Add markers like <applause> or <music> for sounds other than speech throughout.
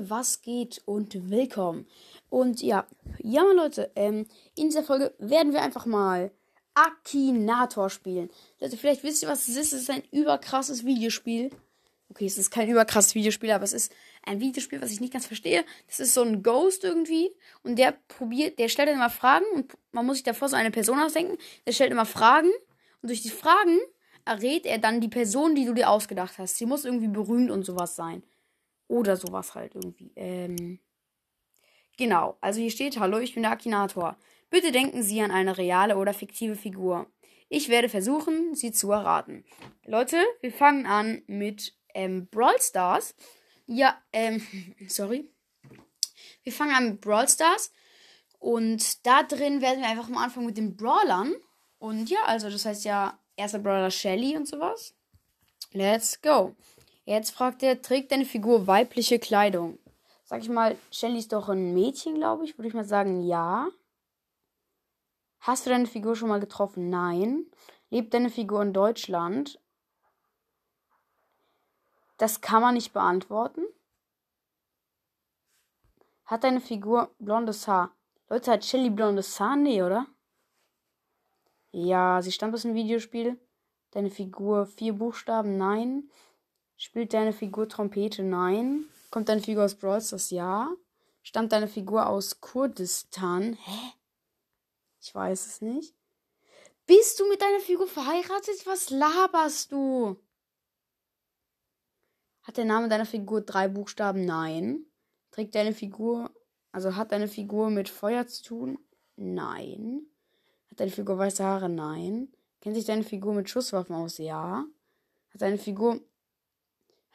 Was geht und willkommen. Und ja, ja Leute, ähm, in dieser Folge werden wir einfach mal Akinator spielen. Leute, vielleicht wisst ihr, was es ist. Es ist ein überkrasses Videospiel. Okay, es ist kein überkrasses Videospiel, aber es ist ein Videospiel, was ich nicht ganz verstehe. Das ist so ein Ghost irgendwie und der probiert, der stellt dann immer Fragen und man muss sich davor so eine Person ausdenken. Der stellt immer Fragen und durch die Fragen errät er dann die Person, die du dir ausgedacht hast. Sie muss irgendwie berühmt und sowas sein. Oder sowas halt irgendwie. Ähm. Genau, also hier steht, hallo, ich bin der Akinator. Bitte denken Sie an eine reale oder fiktive Figur. Ich werde versuchen, sie zu erraten. Leute, wir fangen an mit ähm, Brawl Stars. Ja, ähm, <laughs> sorry. Wir fangen an mit Brawl Stars. Und da drin werden wir einfach mal anfangen mit den Brawlern. Und ja, also das heißt ja, erster Brawler Shelly und sowas. Let's go. Jetzt fragt er, trägt deine Figur weibliche Kleidung? Sag ich mal, Shelly ist doch ein Mädchen, glaube ich. Würde ich mal sagen, ja. Hast du deine Figur schon mal getroffen? Nein. Lebt deine Figur in Deutschland? Das kann man nicht beantworten. Hat deine Figur blondes Haar? Leute, hat Shelly blondes Haar? Nee, oder? Ja, sie stammt aus einem Videospiel. Deine Figur vier Buchstaben? Nein. Spielt deine Figur Trompete? Nein. Kommt deine Figur aus Brawl Stars? Ja. Stammt deine Figur aus Kurdistan? Hä? Ich weiß es nicht. Bist du mit deiner Figur verheiratet? Was laberst du? Hat der Name deiner Figur drei Buchstaben? Nein. Trägt deine Figur, also hat deine Figur mit Feuer zu tun? Nein. Hat deine Figur weiße Haare? Nein. Kennt sich deine Figur mit Schusswaffen aus? Ja. Hat deine Figur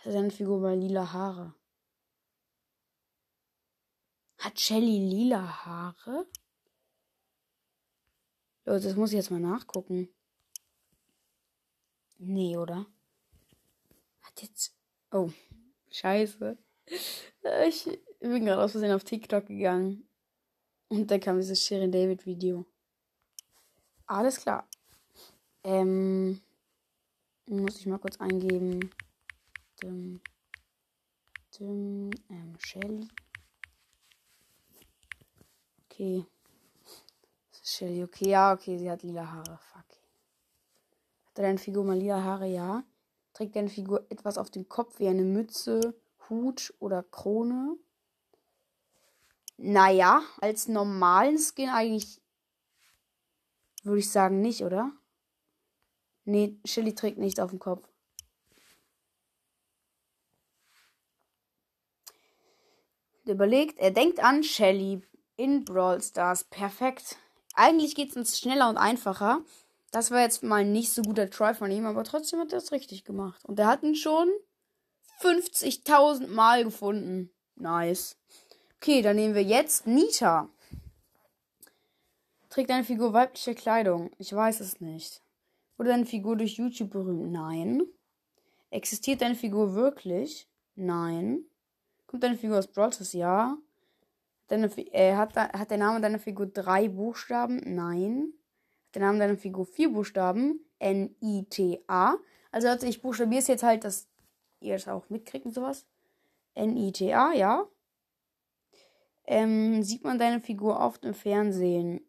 hat deine Figur mal lila Haare? Hat Shelly lila Haare? Leute, das muss ich jetzt mal nachgucken. Nee, oder? Hat jetzt. Oh, scheiße. Ich bin gerade aus Versehen auf TikTok gegangen. Und da kam dieses Shirin David Video. Alles klar. Ähm. Muss ich mal kurz eingeben. Dim, dim, ähm, Shelly. Okay. Shelly. Okay, ja, okay, sie hat lila Haare. Fuck. Hat deine Figur mal lila Haare? Ja. Trägt deine Figur etwas auf dem Kopf wie eine Mütze, Hut oder Krone? Naja, als normalen Skin eigentlich würde ich sagen nicht, oder? Nee, Shelly trägt nichts auf dem Kopf. Überlegt, er denkt an Shelly in Brawl Stars. Perfekt. Eigentlich geht es uns schneller und einfacher. Das war jetzt mal nicht so guter Try von ihm, aber trotzdem hat er es richtig gemacht. Und er hat ihn schon 50.000 Mal gefunden. Nice. Okay, dann nehmen wir jetzt Nita. Trägt deine Figur weibliche Kleidung? Ich weiß es nicht. Wurde deine Figur durch YouTube berühmt? Nein. Existiert deine Figur wirklich? Nein. Kommt deine Figur aus Brawl Stars? Ja. Deine, äh, hat, hat der Name deiner Figur drei Buchstaben? Nein. Hat der Name deiner Figur vier Buchstaben? N-I-T-A. Also, also ich buchstabiere es jetzt halt, dass ihr es auch mitkriegt und sowas. N-I-T-A, ja. Ähm, sieht man deine Figur oft im Fernsehen?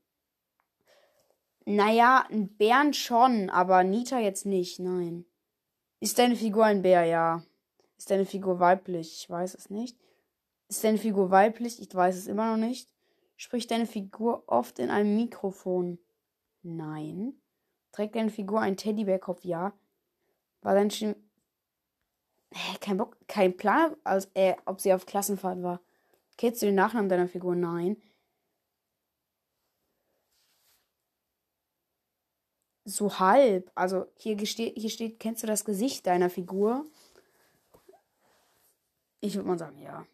Naja, ein Bären schon, aber Nita jetzt nicht, nein. Ist deine Figur ein Bär? Ja. Ist deine Figur weiblich? Ich weiß es nicht. Ist deine Figur weiblich? Ich weiß es immer noch nicht. Spricht deine Figur oft in einem Mikrofon? Nein. Trägt deine Figur einen Teddybärkopf? Ja. War dein Sch Hä, kein Bock, kein Plan, als, äh, ob sie auf Klassenfahrt war. Kennst du den Nachnamen deiner Figur? Nein. So halb. Also hier, hier steht, kennst du das Gesicht deiner Figur? Ich würde mal sagen, ja.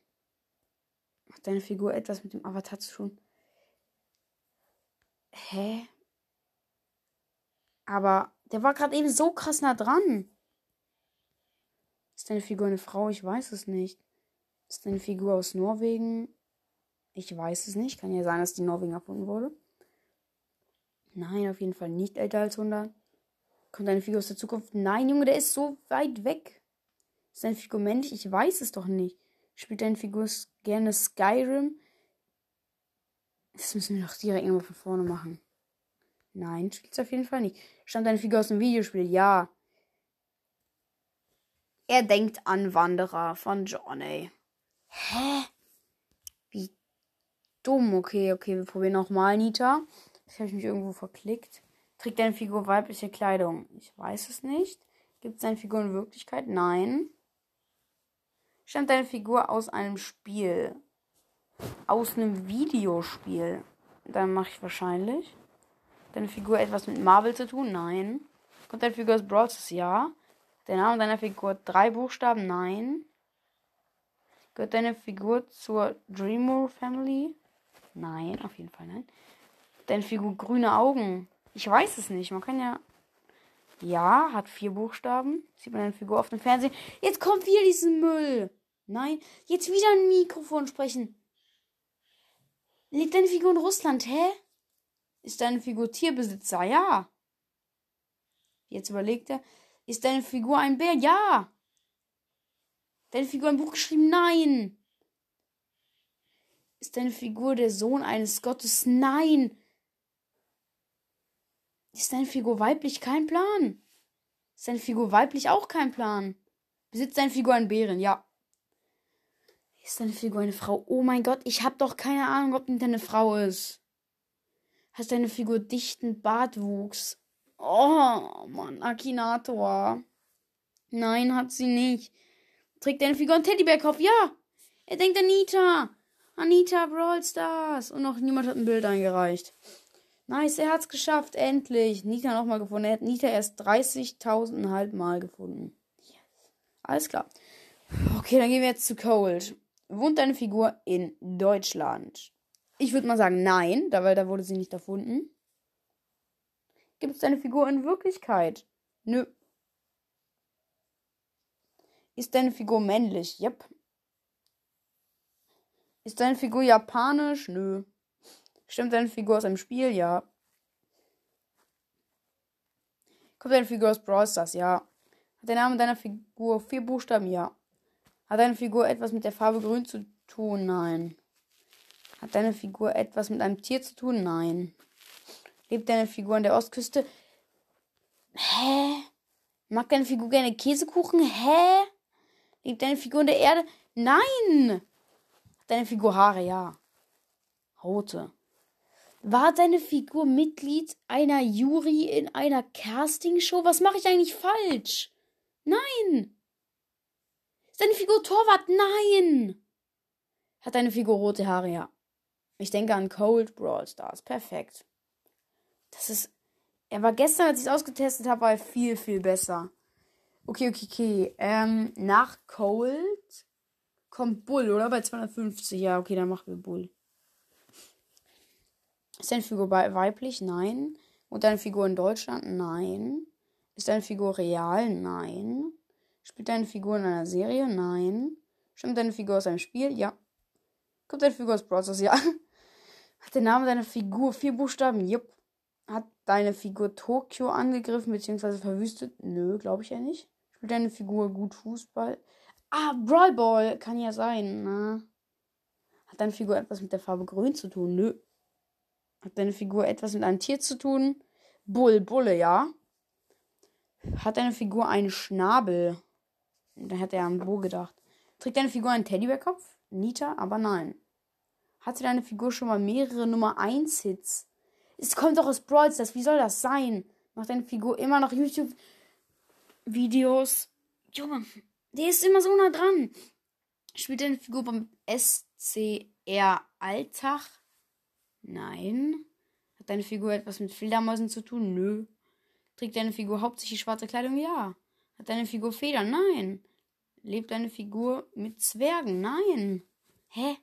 Hat deine Figur etwas mit dem Avatar zu tun? Hä? Aber der war gerade eben so krass nah dran. Ist deine Figur eine Frau? Ich weiß es nicht. Ist deine Figur aus Norwegen? Ich weiß es nicht. Kann ja sein, dass die Norwegen erfunden wurde. Nein, auf jeden Fall nicht älter als 100. Kommt deine Figur aus der Zukunft? Nein, Junge, der ist so weit weg. Ist deine Figur männlich? Ich weiß es doch nicht. Spielt deine Figur gerne Skyrim? Das müssen wir doch direkt irgendwo von vorne machen. Nein, spielt es auf jeden Fall nicht. Stammt deine Figur aus dem Videospiel? Ja. Er denkt an Wanderer von Johnny. Hä? Wie dumm. Okay, okay, wir probieren nochmal, Nita. Ich habe mich irgendwo verklickt. Trägt deine Figur weibliche Kleidung? Ich weiß es nicht. Gibt es deine Figur in Wirklichkeit? Nein. Stammt deine Figur aus einem Spiel? Aus einem Videospiel? Dann mache ich wahrscheinlich. Deine Figur etwas mit Marvel zu tun? Nein. Kommt deine Figur aus Brawl Ja. Der Name deiner Figur drei Buchstaben? Nein. Gehört deine Figur zur Dreamer Family? Nein, auf jeden Fall nein. Deine Figur grüne Augen? Ich weiß es nicht. Man kann ja. Ja, hat vier Buchstaben. Sieht man deine Figur auf dem Fernsehen. Jetzt kommt wieder diesen Müll. Nein, jetzt wieder ein Mikrofon sprechen. Lebt deine Figur in Russland, hä? Ist deine Figur Tierbesitzer? Ja. Jetzt überlegt er, ist deine Figur ein Bär? Ja. Deine Figur ein Buch geschrieben? Nein. Ist deine Figur der Sohn eines Gottes? Nein. Ist deine Figur weiblich? Kein Plan. Ist deine Figur weiblich? Auch kein Plan. Besitzt deine Figur einen Bären? Ja. Ist deine Figur eine Frau? Oh mein Gott, ich hab doch keine Ahnung, ob eine Frau ist. Hast deine Figur dichten Bartwuchs? Oh, Mann, Akinator. Nein, hat sie nicht. Trägt deine Figur einen Teddybärkopf? Ja. Er denkt Anita. Anita Brawl Stars. Und noch niemand hat ein Bild eingereicht. Nice, er hat's geschafft. Endlich. Nita nochmal gefunden. Er hat Nita erst 30.000 halb Mal gefunden. Yes. Alles klar. Okay, dann gehen wir jetzt zu Cold. Wohnt deine Figur in Deutschland? Ich würde mal sagen nein, da, weil da wurde sie nicht erfunden. Gibt es deine Figur in Wirklichkeit? Nö. Ist deine Figur männlich? Yep. Ist deine Figur japanisch? Nö. Stimmt deine Figur aus einem Spiel? Ja. Kommt deine Figur aus Brawl Stars? Ja. Hat der Name deiner Figur vier Buchstaben? Ja. Hat deine Figur etwas mit der Farbe grün zu tun? Nein. Hat deine Figur etwas mit einem Tier zu tun? Nein. Lebt deine Figur an der Ostküste? Hä? Mag deine Figur gerne Käsekuchen? Hä? Lebt deine Figur in der Erde? Nein! Hat deine Figur Haare? Ja. Rote. War deine Figur Mitglied einer Jury in einer Castingshow? Was mache ich eigentlich falsch? Nein! Ist deine Figur Torwart? Nein! Hat deine Figur rote Haare? Ja. Ich denke an Cold Brawl Stars. Perfekt. Das ist. Er war gestern, als ich es ausgetestet habe, war er viel, viel besser. Okay, okay, okay. Ähm, nach Cold kommt Bull, oder? Bei 250. Ja, okay, dann machen wir Bull. Ist deine Figur weiblich? Nein. Und deine Figur in Deutschland? Nein. Ist deine Figur real? Nein. Spielt deine Figur in einer Serie? Nein. Stimmt deine Figur aus einem Spiel? Ja. Kommt deine Figur aus Browsers? Ja. <laughs> Hat der Name deiner Figur vier Buchstaben? Jupp. Hat deine Figur Tokio angegriffen bzw. verwüstet? Nö, glaube ich ja nicht. Spielt deine Figur gut Fußball? Ah, Brawl Ball kann ja sein. Na. Hat deine Figur etwas mit der Farbe Grün zu tun? Nö. Hat deine Figur etwas mit einem Tier zu tun? Bull, Bulle, ja. Hat deine Figur einen Schnabel? Da hat er an Bo gedacht. Trägt deine Figur einen Teddybärkopf? Nita, aber nein. Hatte deine Figur schon mal mehrere Nummer 1 Hits? Es kommt doch aus Brawl Stars. Wie soll das sein? Macht deine Figur immer noch YouTube-Videos? Junge, der ist immer so nah dran. Spielt deine Figur beim SCR Alltag? Nein. Hat deine Figur etwas mit Fledermäusen zu tun? Nö. Trägt deine Figur hauptsächlich schwarze Kleidung? Ja. Hat deine Figur Federn? Nein. Lebt deine Figur mit Zwergen? Nein. Hä?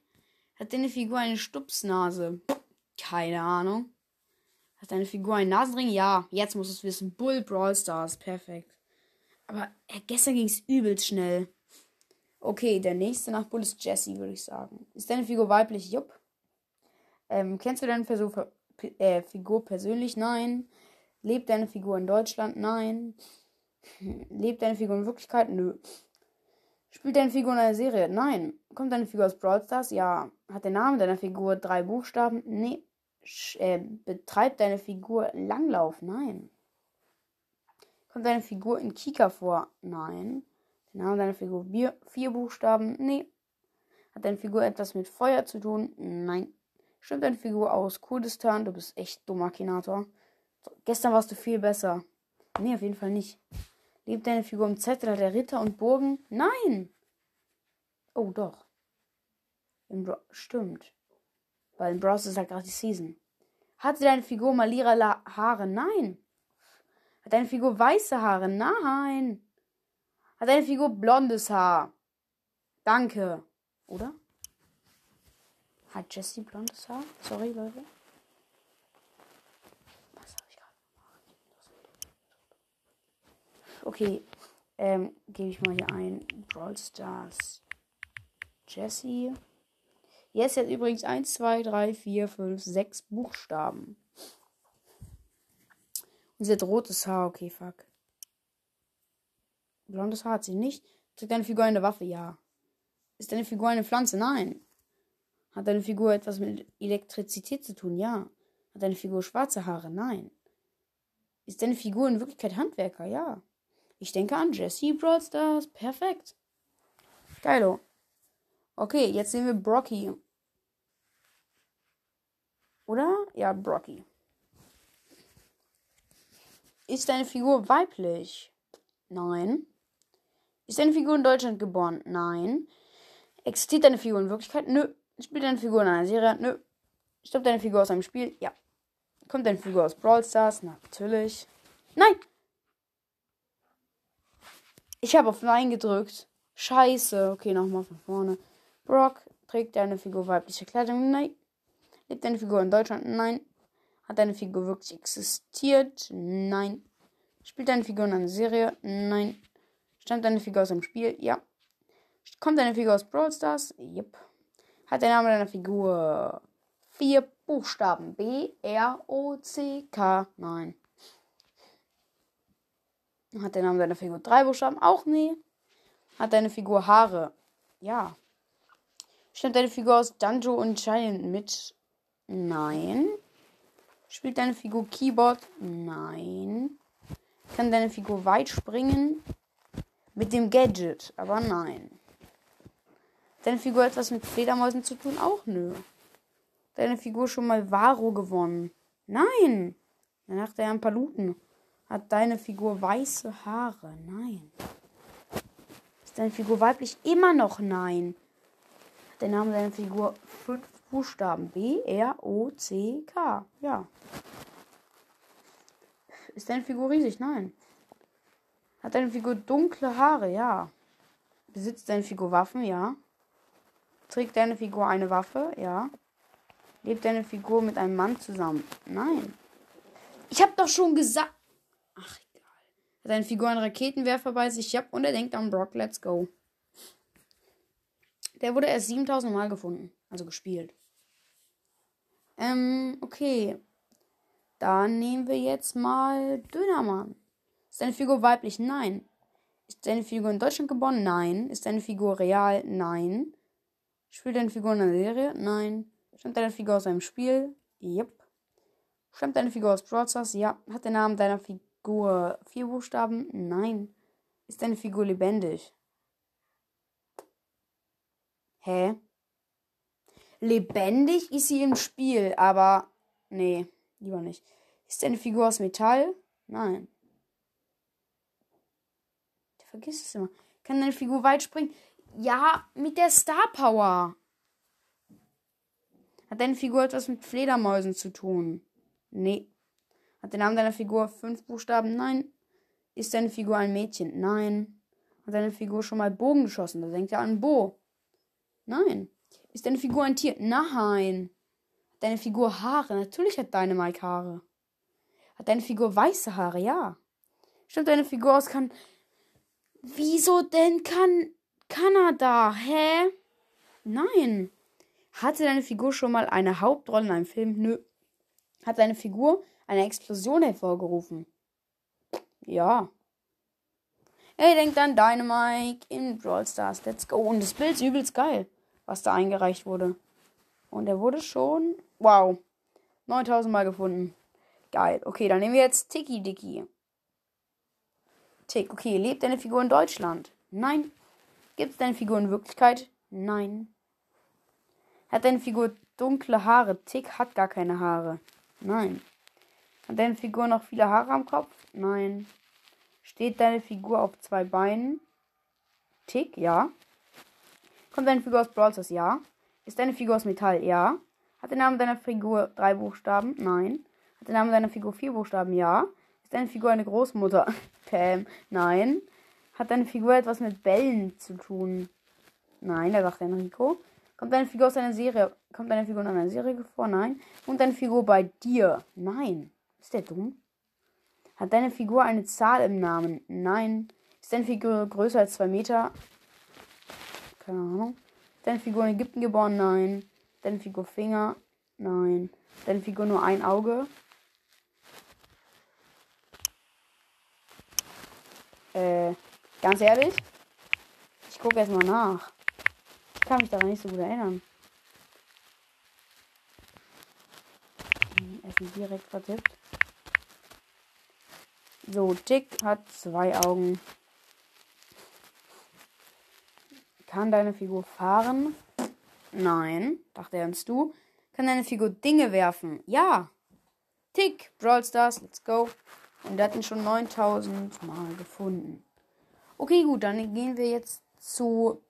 Hat deine Figur eine Stupsnase? Keine Ahnung. Hat deine Figur einen Nasenring? Ja, jetzt muss es wissen. Bull Brawl Stars. Perfekt. Aber äh, gestern ging es übelst schnell. Okay, der nächste nach Bull ist Jesse, würde ich sagen. Ist deine Figur weiblich? Jupp. Ähm, kennst du deine Figur, äh, Figur persönlich? Nein. Lebt deine Figur in Deutschland? Nein. <laughs> Lebt deine Figur in Wirklichkeit? Nö. Spielt deine Figur in einer Serie? Nein. Kommt deine Figur aus Brawl Stars? Ja. Hat der Name deiner Figur drei Buchstaben? Nee. Sch äh, betreibt deine Figur Langlauf? Nein. Kommt deine Figur in Kika vor? Nein. Der Name deiner Figur vier, vier Buchstaben? Nee. Hat deine Figur etwas mit Feuer zu tun? Nein. Stimmt deine Figur aus Kurdistan? Du bist echt dummer Akinator. So, gestern warst du viel besser. Nee, auf jeden Fall nicht. Lebt deine Figur im Zettel der Ritter und Burgen? Nein! Oh, doch. Stimmt. Weil im Bros ist halt gerade die Season. Hatte deine Figur mal lila Haare? Nein. Hat deine Figur weiße Haare? Nein. Hat deine Figur blondes Haar? Danke. Oder? Hat Jessie blondes Haar? Sorry, Leute. Okay, ähm, gebe ich mal hier ein. Brawl Stars. Jesse. Jetzt hat übrigens 1, 2, 3, 4, 5, 6 Buchstaben. Und sie hat rotes Haar. Okay, fuck. Blondes Haar hat sie nicht. Trägt deine Figur eine Waffe? Ja. Ist deine Figur eine Pflanze? Nein. Hat deine Figur etwas mit Elektrizität zu tun? Ja. Hat deine Figur schwarze Haare? Nein. Ist deine Figur in Wirklichkeit Handwerker? Ja. Ich denke an Jesse Brawl Stars. Perfekt. Geilo. Okay, jetzt sehen wir Brocky. Oder? Ja, Brocky. Ist deine Figur weiblich? Nein. Ist deine Figur in Deutschland geboren? Nein. Existiert deine Figur in Wirklichkeit? Nö. Spielt deine Figur in einer Serie? Nö. Stirbt deine Figur aus einem Spiel? Ja. Kommt deine Figur aus Brawl Stars? Natürlich. Nein. Ich habe auf Nein gedrückt. Scheiße. Okay, nochmal von vorne. Brock trägt deine Figur weibliche Kleidung? Nein. Lebt deine Figur in Deutschland? Nein. Hat deine Figur wirklich existiert? Nein. Spielt deine Figur in einer Serie? Nein. Stammt deine Figur aus einem Spiel? Ja. Kommt deine Figur aus Brawl Stars? Yep. Hat der Name deiner Figur vier Buchstaben? B, R, O, C, K? Nein. Hat der Name deiner Figur drei Buchstaben? Auch nee. Hat deine Figur Haare? Ja. Stimmt deine Figur aus Dungeon und Giant mit? Nein. Spielt deine Figur Keyboard? Nein. Kann deine Figur weit springen? Mit dem Gadget? Aber nein. Deine Figur etwas mit Fledermäusen zu tun? Auch nö. Deine Figur schon mal Varo gewonnen? Nein. Danach der ein Paluten. Hat deine Figur weiße Haare? Nein. Ist deine Figur weiblich? Immer noch nein. Hat der Name deiner Figur fünf Buchstaben? B, R, O, C, K. Ja. Ist deine Figur riesig? Nein. Hat deine Figur dunkle Haare? Ja. Besitzt deine Figur Waffen? Ja. Trägt deine Figur eine Waffe? Ja. Lebt deine Figur mit einem Mann zusammen? Nein. Ich hab doch schon gesagt. Ach, egal. Hat deine Figur einen Raketenwerfer bei sich? Ja. Und er denkt an Brock. Let's go. Der wurde erst 7000 Mal gefunden. Also gespielt. Ähm, okay. Dann nehmen wir jetzt mal Dönermann. Ist deine Figur weiblich? Nein. Ist deine Figur in Deutschland geboren? Nein. Ist deine Figur real? Nein. Spielt deine Figur in einer Serie? Nein. Stammt deine Figur aus einem Spiel? Yep. Stammt deine Figur aus Brawl Stars? Ja. Hat der Name deiner Figur vier Buchstaben? Nein. Ist deine Figur lebendig? Hä? Lebendig ist sie im Spiel, aber nee, lieber nicht. Ist deine Figur aus Metall? Nein. Vergiss es immer. Kann deine Figur weit springen? Ja, mit der Star Power. Hat deine Figur etwas mit Fledermäusen zu tun? Nee. Hat der Name deiner Figur fünf Buchstaben? Nein. Ist deine Figur ein Mädchen? Nein. Hat deine Figur schon mal Bogen geschossen? Da denkt er an Bo. Nein. Ist deine Figur ein Tier? Nein. Hat deine Figur Haare? Natürlich hat deine Mike Haare. Hat deine Figur weiße Haare? Ja. Stimmt deine Figur aus kann. Wieso denn kann Kanada? Hä? Nein. Hatte deine Figur schon mal eine Hauptrolle in einem Film? Nö. Hat deine Figur eine Explosion hervorgerufen? Ja. Hey, denkt an Dynamite in Brawl Stars. Let's go. Und das Bild ist übelst geil, was da eingereicht wurde. Und er wurde schon, wow, 9000 Mal gefunden. Geil. Okay, dann nehmen wir jetzt Tiki Dicky. Tick. Okay, lebt deine Figur in Deutschland? Nein. Gibt es deine Figur in Wirklichkeit? Nein. Hat deine Figur dunkle Haare? Tick hat gar keine Haare. Nein. Hat deine Figur noch viele Haare am Kopf? Nein. Steht deine Figur auf zwei Beinen? Tick, ja. Kommt deine Figur aus Brawl? Ja. Ist deine Figur aus Metall? Ja. Hat der Name deiner Figur drei Buchstaben? Nein. Hat der Name deiner Figur vier Buchstaben? Ja. Ist deine Figur eine Großmutter? <laughs> Pam. Nein. Hat deine Figur etwas mit Bällen zu tun? Nein, da sagt Enrico. Kommt deine Figur aus einer Serie? Kommt deine Figur in einer Serie vor? Nein. Kommt deine Figur bei dir? Nein. Ist der dumm? Hat deine Figur eine Zahl im Namen? Nein. Ist deine Figur größer als zwei Meter? Keine Ahnung. Ist deine Figur in Ägypten geboren? Nein. Deine Figur Finger? Nein. Deine Figur nur ein Auge? Äh, ganz ehrlich? Ich gucke erstmal nach. Ich kann mich daran nicht so gut erinnern. Essen direkt vertippt. So, Tick hat zwei Augen. Kann deine Figur fahren? Nein, dachte ernst du. Kann deine Figur Dinge werfen? Ja. Tick, Brawl Stars, let's go. Und der hat ihn schon 9000 Mal gefunden. Okay, gut, dann gehen wir jetzt zu.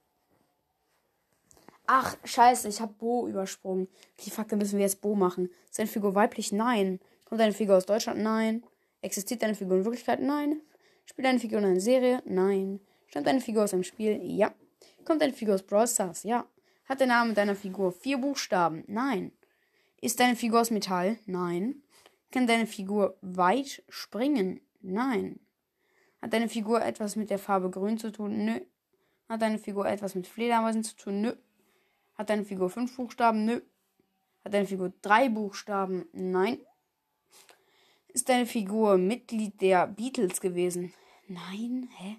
Ach, scheiße, ich habe Bo übersprungen. Fuck, dann müssen wir jetzt Bo machen. Ist deine Figur weiblich? Nein. Kommt deine Figur aus Deutschland? Nein. Existiert deine Figur in Wirklichkeit? Nein. Spielt deine Figur in einer Serie? Nein. Stammt deine Figur aus einem Spiel? Ja. Kommt deine Figur aus Brawl Stars? Ja. Hat der Name deiner Figur vier Buchstaben? Nein. Ist deine Figur aus Metall? Nein. Kann deine Figur weit springen? Nein. Hat deine Figur etwas mit der Farbe grün zu tun? Nö. Hat deine Figur etwas mit Fledermäusen zu tun? Nö. Hat deine Figur fünf Buchstaben? Nö. Hat deine Figur drei Buchstaben? Nein. Ist deine Figur Mitglied der Beatles gewesen? Nein. Hä?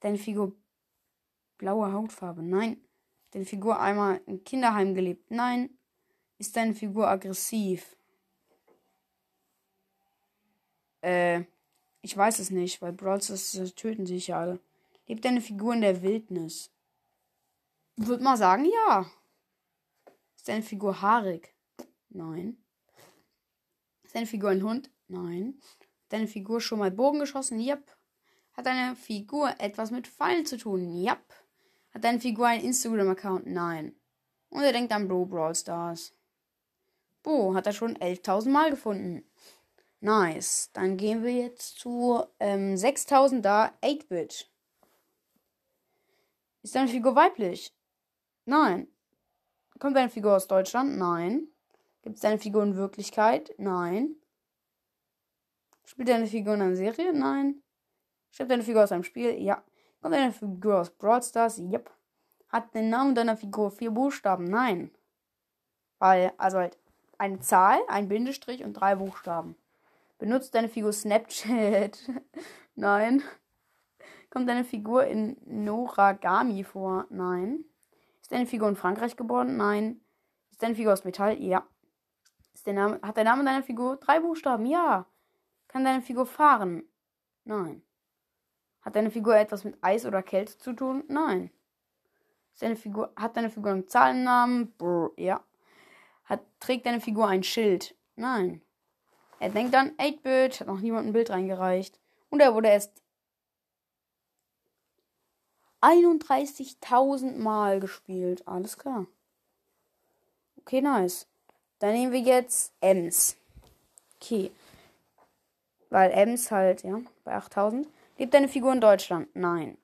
Deine Figur blaue Hautfarbe? Nein. Deine Figur einmal im Kinderheim gelebt? Nein. Ist deine Figur aggressiv? Äh, ich weiß es nicht, weil Brawls das töten sich ja alle. Lebt deine Figur in der Wildnis? Würde mal sagen, ja. Ist deine Figur haarig? Nein. Ist deine Figur ein Hund? Nein. Hat deine Figur schon mal Bogen geschossen? Yep. Hat deine Figur etwas mit Fallen zu tun? Yep. Hat deine Figur einen Instagram-Account? Nein. Und er denkt an Bro Brawl Stars. Bo hat er schon 11.000 Mal gefunden. Nice. Dann gehen wir jetzt zu ähm, 6000er 8-Bit. Ist deine Figur weiblich? Nein. Kommt deine Figur aus Deutschland? Nein. Gibt es deine Figur in Wirklichkeit? Nein. Spielt deine Figur in einer Serie? Nein. Stirbt deine Figur aus einem Spiel? Ja. Kommt deine Figur aus Brawl Stars? Yep. Hat den Namen deiner Figur vier Buchstaben? Nein. Weil, also halt eine Zahl, ein Bindestrich und drei Buchstaben. Benutzt deine Figur Snapchat? <laughs> Nein. Kommt deine Figur in Noragami vor? Nein. Ist deine Figur in Frankreich geboren? Nein. Ist deine Figur aus Metall? Ja. Ist der Name, hat der Name deiner Figur drei Buchstaben? Ja. Kann deine Figur fahren? Nein. Hat deine Figur etwas mit Eis oder Kälte zu tun? Nein. Deine Figur, hat deine Figur einen Zahlennamen? Brr, ja. Hat, trägt deine Figur ein Schild? Nein. Er denkt an 8-Bit, hat noch niemand ein Bild reingereicht. Und er wurde erst 31.000 Mal gespielt. Alles klar. Okay, nice. Dann nehmen wir jetzt Ems. Okay. Weil Ems halt, ja, bei 8000. Lebt deine Figur in Deutschland? Nein.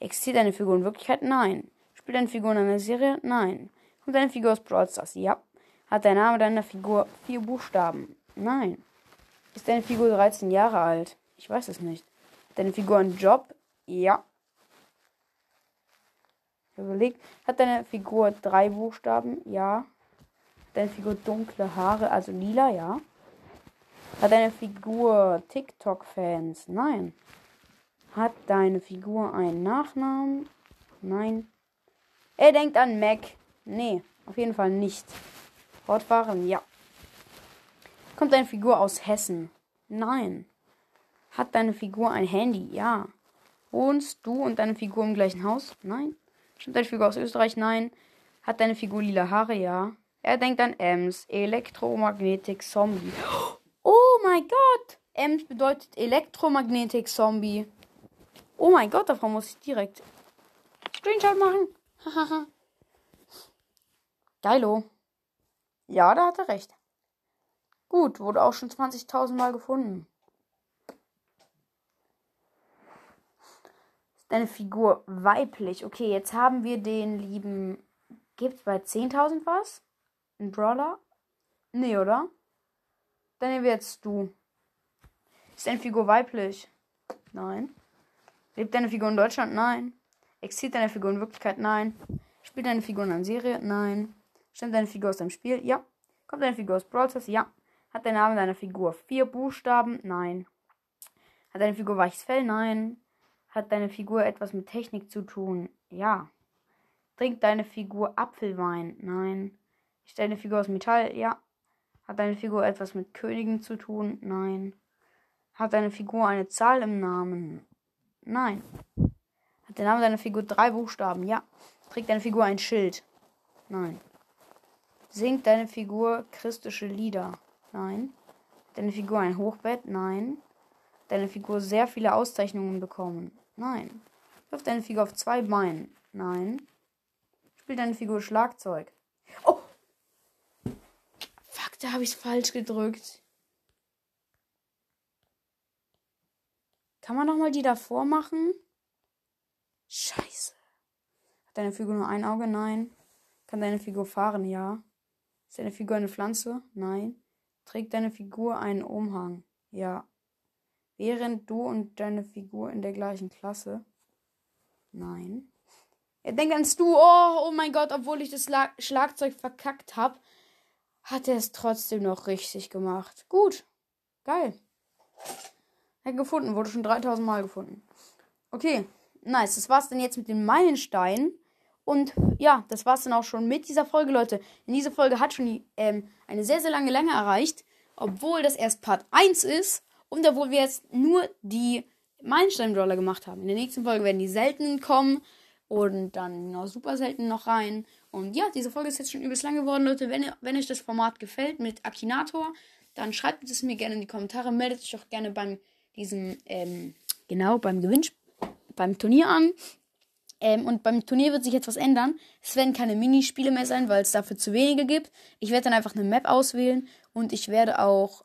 Existiert deine Figur in Wirklichkeit? Nein. Spielt deine Figur in einer Serie? Nein. Kommt deine Figur aus Brawl Stars? Ja. Hat der Name deiner Figur vier Buchstaben? Nein. Ist deine Figur 13 Jahre alt? Ich weiß es nicht. Hat deine Figur einen Job? Ja. Überlegt. Hat deine Figur drei Buchstaben? Ja. Hat deine Figur dunkle Haare, also lila? Ja. Hat deine Figur TikTok-Fans? Nein. Hat deine Figur einen Nachnamen? Nein. Er denkt an Mac. Nee, auf jeden Fall nicht. Fortfahren? Ja. Kommt deine Figur aus Hessen? Nein. Hat deine Figur ein Handy? Ja. Wohnst du und deine Figur im gleichen Haus? Nein. Stimmt deine Figur aus Österreich? Nein. Hat deine Figur lila Haare? Ja. Er denkt an Ems. Elektromagnetik Zombie. Oh mein Gott! Ems bedeutet Elektromagnetik Zombie. Oh mein Gott, davon muss ich direkt Screenshot machen. Geilo. Ja, da hat er recht. Gut, wurde auch schon 20.000 Mal gefunden. Ist deine Figur weiblich? Okay, jetzt haben wir den lieben. Gibt's bei 10.000 was? Ein Brawler? Nee, oder? Dann nehmen wir jetzt du. Ist deine Figur weiblich? Nein. Lebt deine Figur in Deutschland? Nein. Existiert deine Figur in Wirklichkeit? Nein. Spielt deine Figur in einer Serie? Nein. Stimmt deine Figur aus deinem Spiel? Ja. Kommt deine Figur aus Brawl? Ja. Hat der Name deiner Figur vier Buchstaben? Nein. Hat deine Figur weiches Fell? Nein. Hat deine Figur etwas mit Technik zu tun? Ja. Trinkt deine Figur Apfelwein? Nein. Ist deine Figur aus Metall? Ja. Hat deine Figur etwas mit Königen zu tun? Nein. Hat deine Figur eine Zahl im Namen? Nein. Hat der Name deiner Figur drei Buchstaben? Ja. Trägt deine Figur ein Schild? Nein. Singt deine Figur christliche Lieder? Nein. Hat deine Figur ein Hochbett? Nein. Hat deine Figur sehr viele Auszeichnungen bekommen? Nein. Wirft deine Figur auf zwei Beinen? Nein. Spielt deine Figur Schlagzeug? Da habe ich es falsch gedrückt. Kann man nochmal die davor machen? Scheiße. Hat deine Figur nur ein Auge? Nein. Kann deine Figur fahren? Ja. Ist deine Figur eine Pflanze? Nein. Trägt deine Figur einen Umhang? Ja. Während du und deine Figur in der gleichen Klasse? Nein. Er denkt ans Du. Oh, oh mein Gott, obwohl ich das La Schlagzeug verkackt habe, hat er es trotzdem noch richtig gemacht. Gut. Geil. Er gefunden, wurde schon 3000 Mal gefunden. Okay, nice. Das war's dann jetzt mit den Meilensteinen. Und ja, das war's dann auch schon mit dieser Folge, Leute. In dieser Folge hat schon ähm, eine sehr, sehr lange Länge erreicht, obwohl das erst Part 1 ist und obwohl wir jetzt nur die Meilenstein-Brawler gemacht haben. In der nächsten Folge werden die seltenen kommen und dann noch super selten noch rein. Und ja, diese Folge ist jetzt schon übelst lang geworden, Leute. Wenn, wenn euch das Format gefällt mit Akinator, dann schreibt es mir gerne in die Kommentare. Meldet euch auch gerne beim diesem, ähm, genau, beim Gewinn, beim Turnier an. Ähm, und beim Turnier wird sich jetzt was ändern. Es werden keine Minispiele mehr sein, weil es dafür zu wenige gibt. Ich werde dann einfach eine Map auswählen und ich werde auch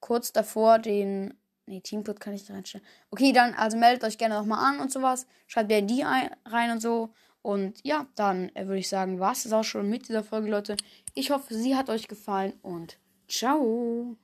kurz davor den. Nee, Teamcode kann ich nicht reinstellen. Okay, dann, also meldet euch gerne nochmal an und sowas. Schreibt ja die rein und so. Und ja, dann äh, würde ich sagen, war es das auch schon mit dieser Folge, Leute. Ich hoffe, sie hat euch gefallen und ciao.